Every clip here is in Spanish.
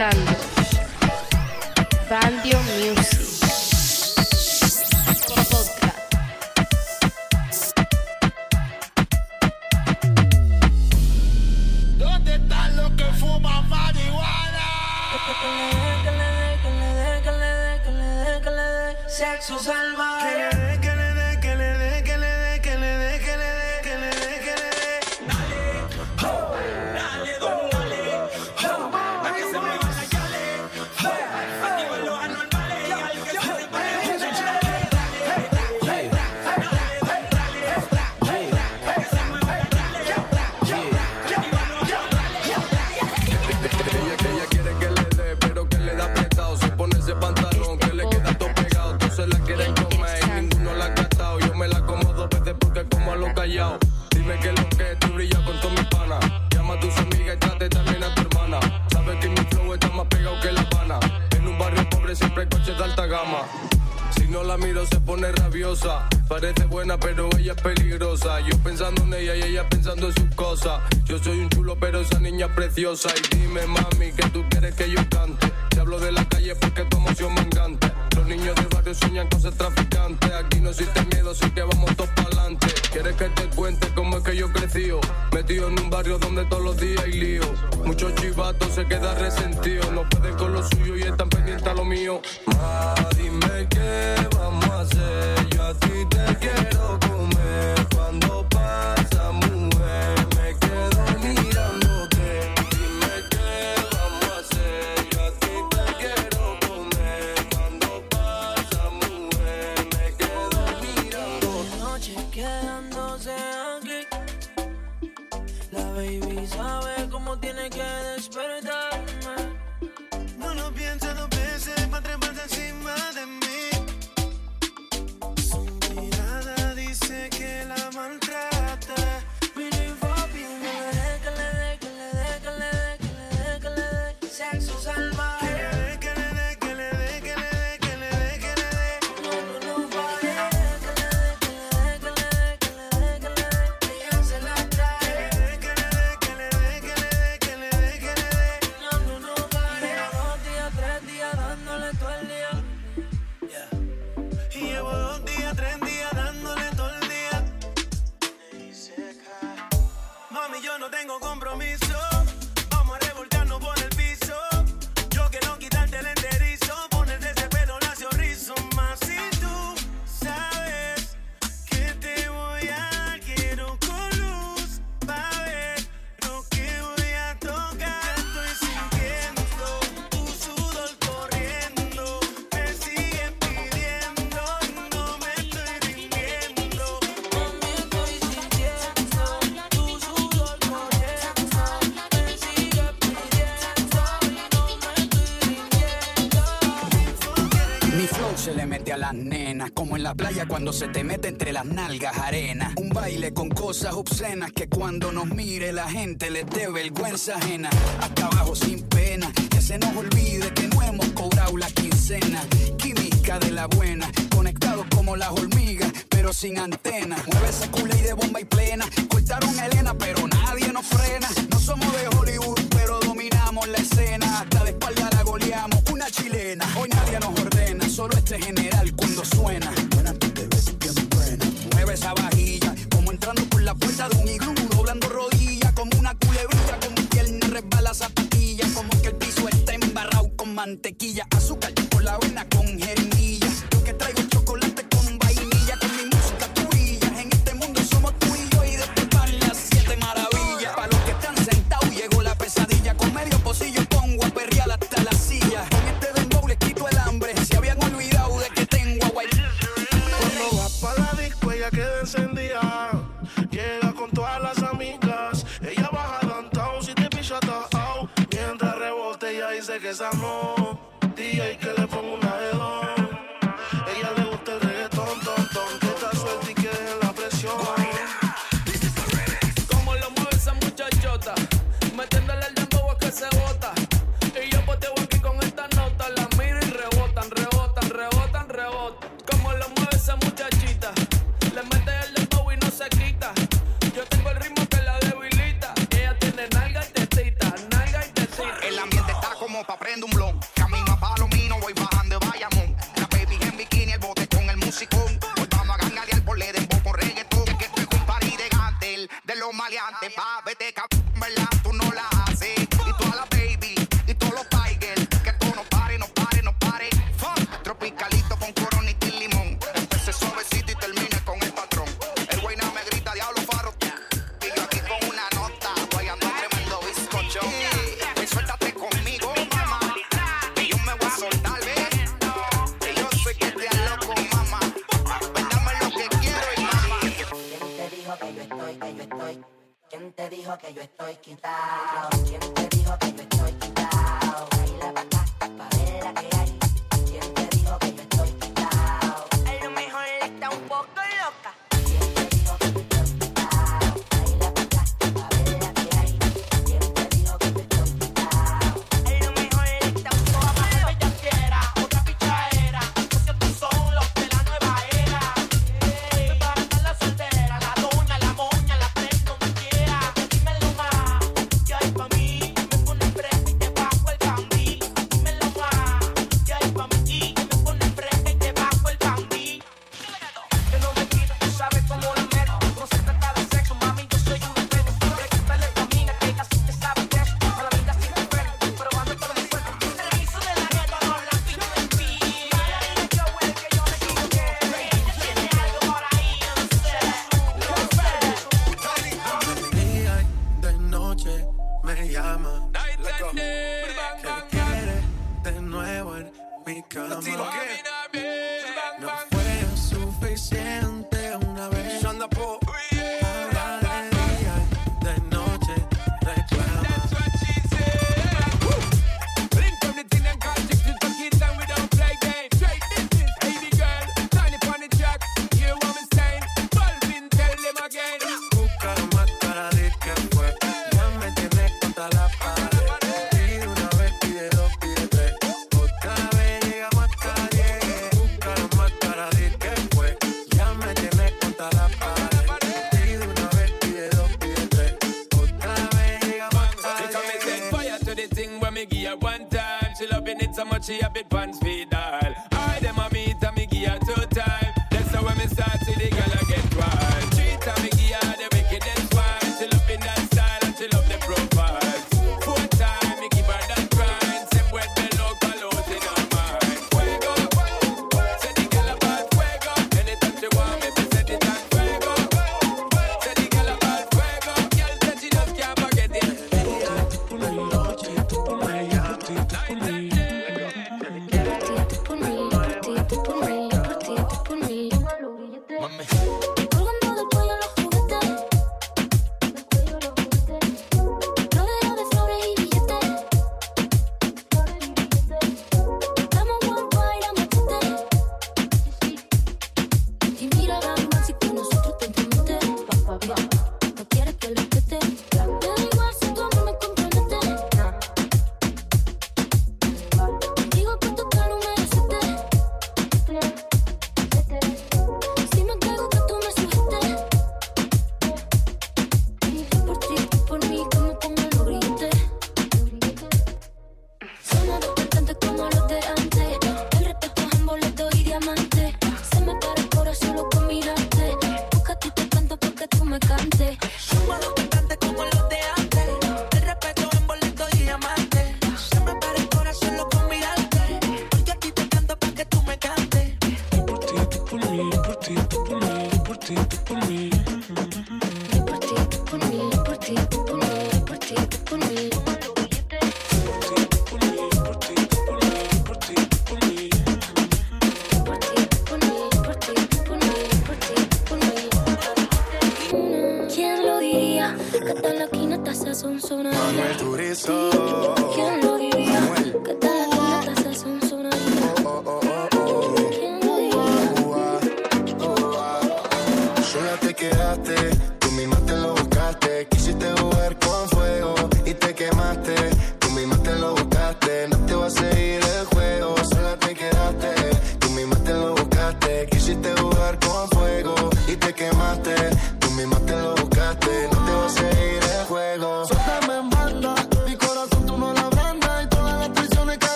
escuchando. Parece buena, pero ella es peligrosa. Yo pensando en ella y ella pensando en sus cosas. Yo soy un chulo, pero esa niña es preciosa. Y dime, mami, que tú quieres que yo cante. Te hablo de la calle porque tu emoción me encanta. Los niños del barrio sueñan cosas traficantes. Aquí no existe miedo, así que vamos todos para adelante. ¿Quieres que te cuente cómo es que yo crecí? Oh, metido en un barrio donde todos los días hay lío. Muchos chivatos se quedan resentidos. No pueden con lo suyo y están pendientes a lo mío. Ma, dime qué vamos a hacer así te quiero yo no tengo compromiso. la playa cuando se te mete entre las nalgas arena. Un baile con cosas obscenas que cuando nos mire la gente les dé vergüenza ajena. Acá abajo sin pena, que se nos olvide que no hemos cobrado la quincena. Química de la buena, conectados como las hormigas, pero sin antena. Mueve ese culé de bomba y plena. Cortaron a Elena, pero nadie nos frena. No somos de Hollywood, pero dominamos la escena. Hasta de espalda la goleamos, una chilena. Hoy nadie nos ordena, solo este general mantequilla, azúcar yo estoy Bands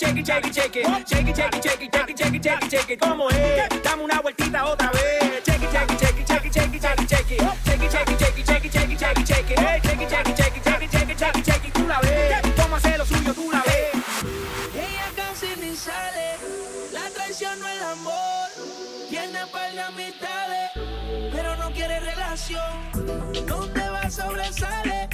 shake it, shake it, shake it. Shake it, shake it, shake it, shake it, shake it, shake it, shake it. ¿Cómo es? Dame una vueltita otra vez. Shake it, shake it, shake it, shake it, shake it, shake it, shake it. Shake it, shake it, shake it, shake it, shake it, shake it, shake it. Tú la ves. Cómo lo suyo, tú la ves. Ella casi ni sale. La traición no el amor. Tiene pero no quiere relación. No te va a sobresale.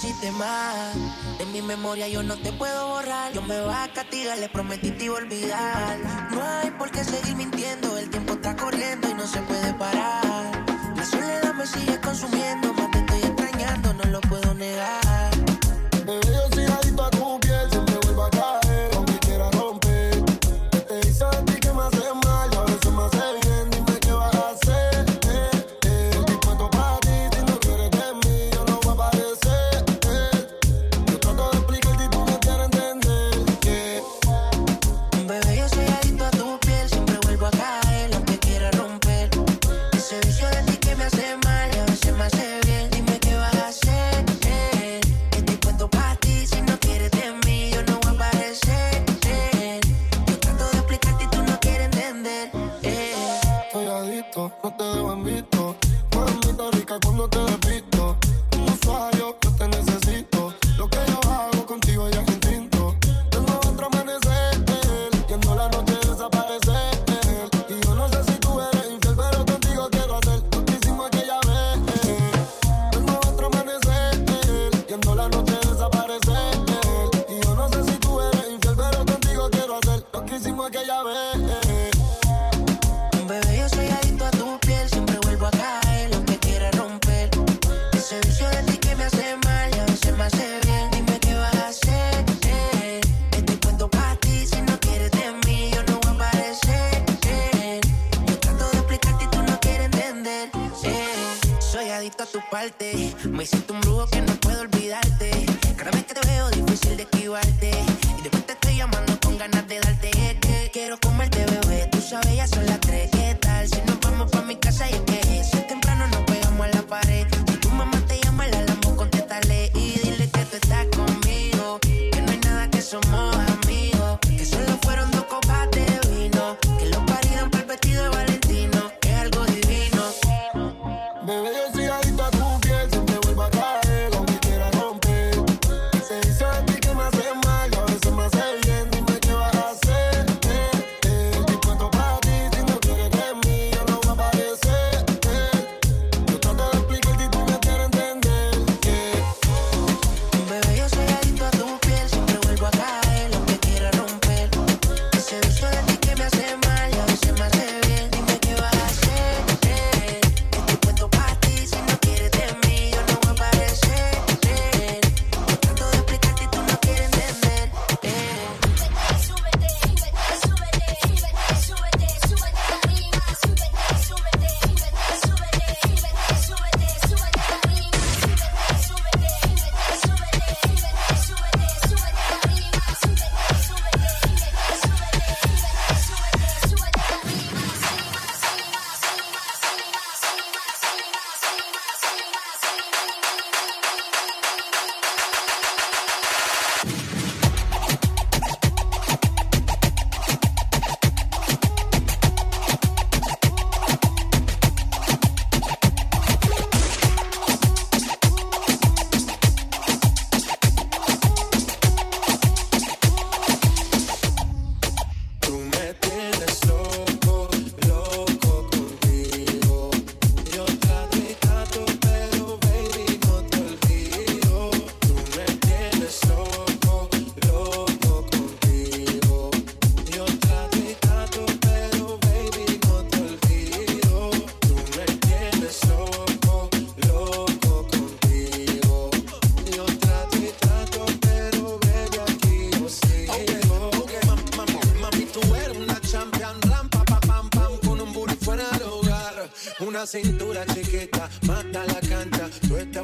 pusiste mal. De mi memoria yo no te puedo borrar. Yo me voy a castigar, le prometí te iba a olvidar. No hay por qué seguir mintiendo, el tiempo está corriendo y no se puede parar. La soledad me sigue consumiendo, más te estoy extrañando, no lo puedo negar.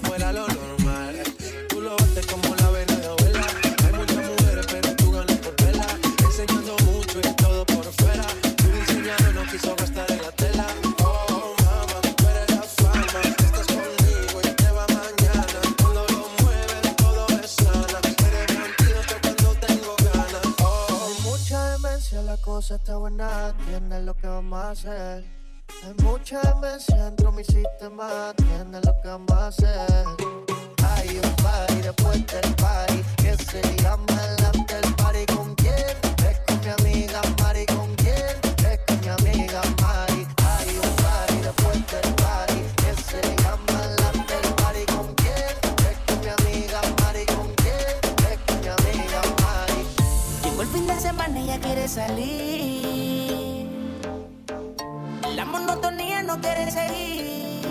fuera lo no quiere seguir.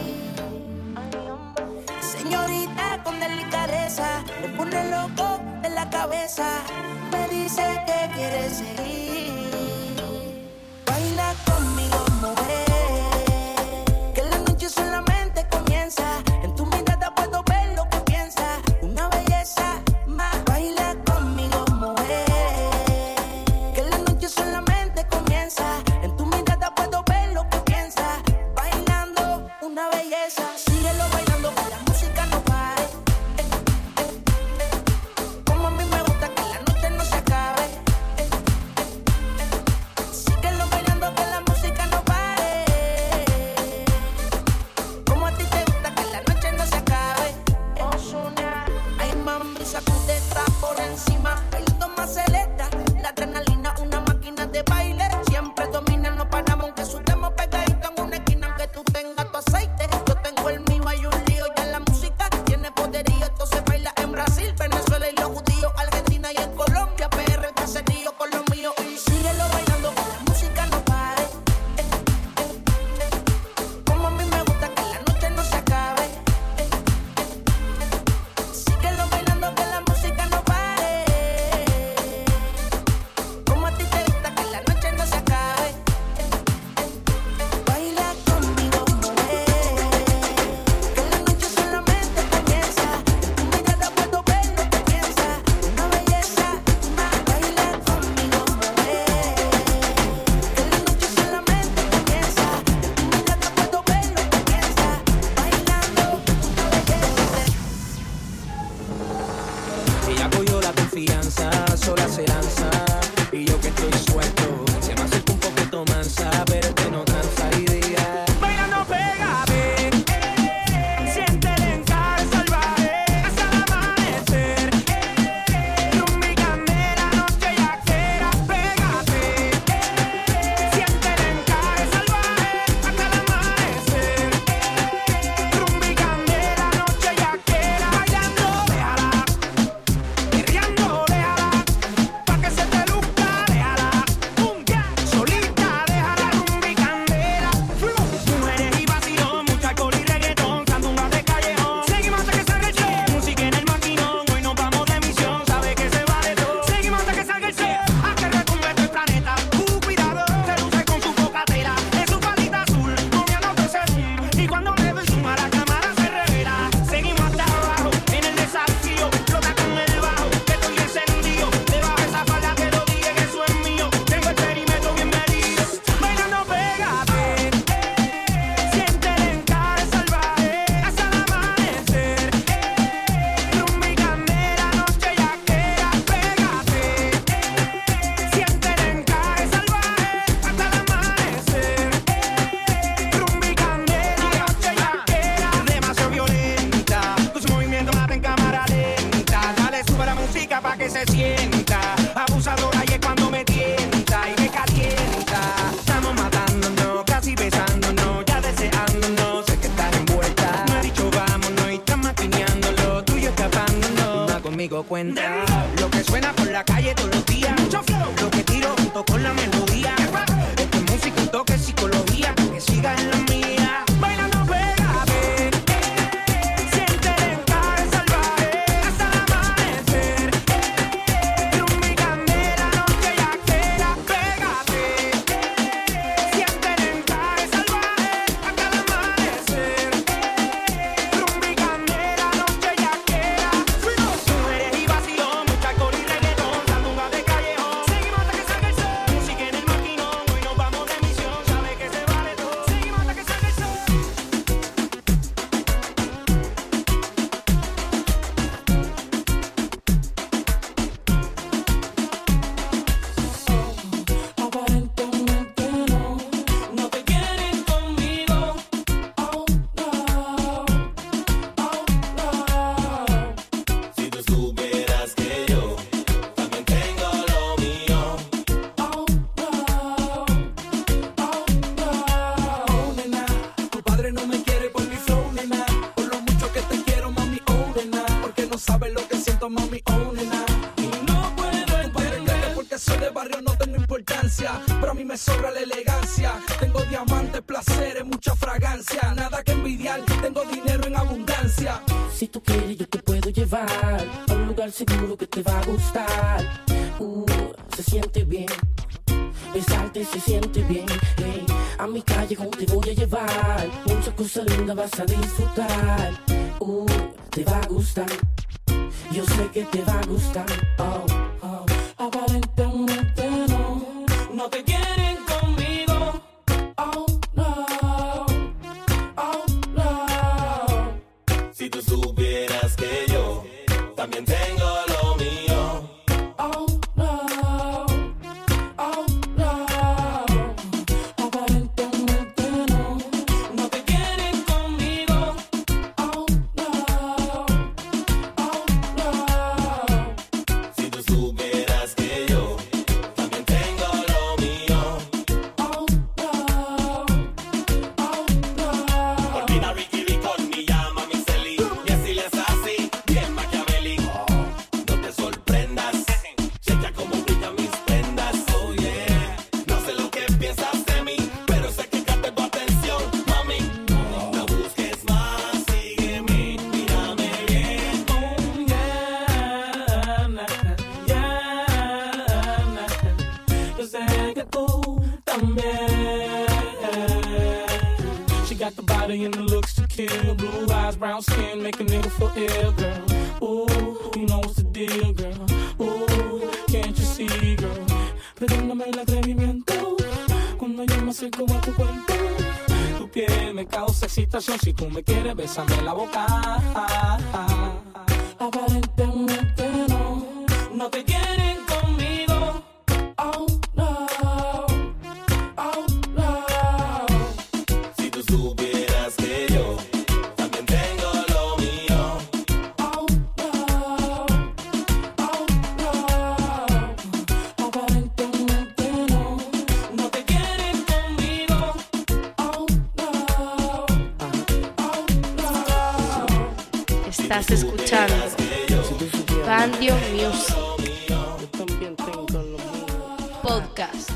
Señorita con delicadeza, le pone loco de la cabeza. Me dice que quiere seguir. te baile. Me sobra la elegancia. Tengo diamantes, placeres, mucha fragancia, nada que envidiar, tengo dinero en abundancia. Si tú quieres, yo te puedo llevar a un lugar seguro que te va a gustar. Uh, se siente bien. Besarte se siente bien. Hey, a mi callejón te voy a llevar. Muchas cosas lindas vas a disfrutar. Uh, te va a gustar. Yo sé que te va a gustar. Oh, skin, make a nigga feel ill, girl. Ooh, you know what's the deal, girl. Ooh, can't you see, girl? Perdóname el atrevimiento cuando yo me acerco a tu cuerpo. Tu piel me causa excitación. Si tú me quieres, bésame la boca. Aparentemente no. No te quieren Bandio Music Yo también tengo lo mío. Podcast.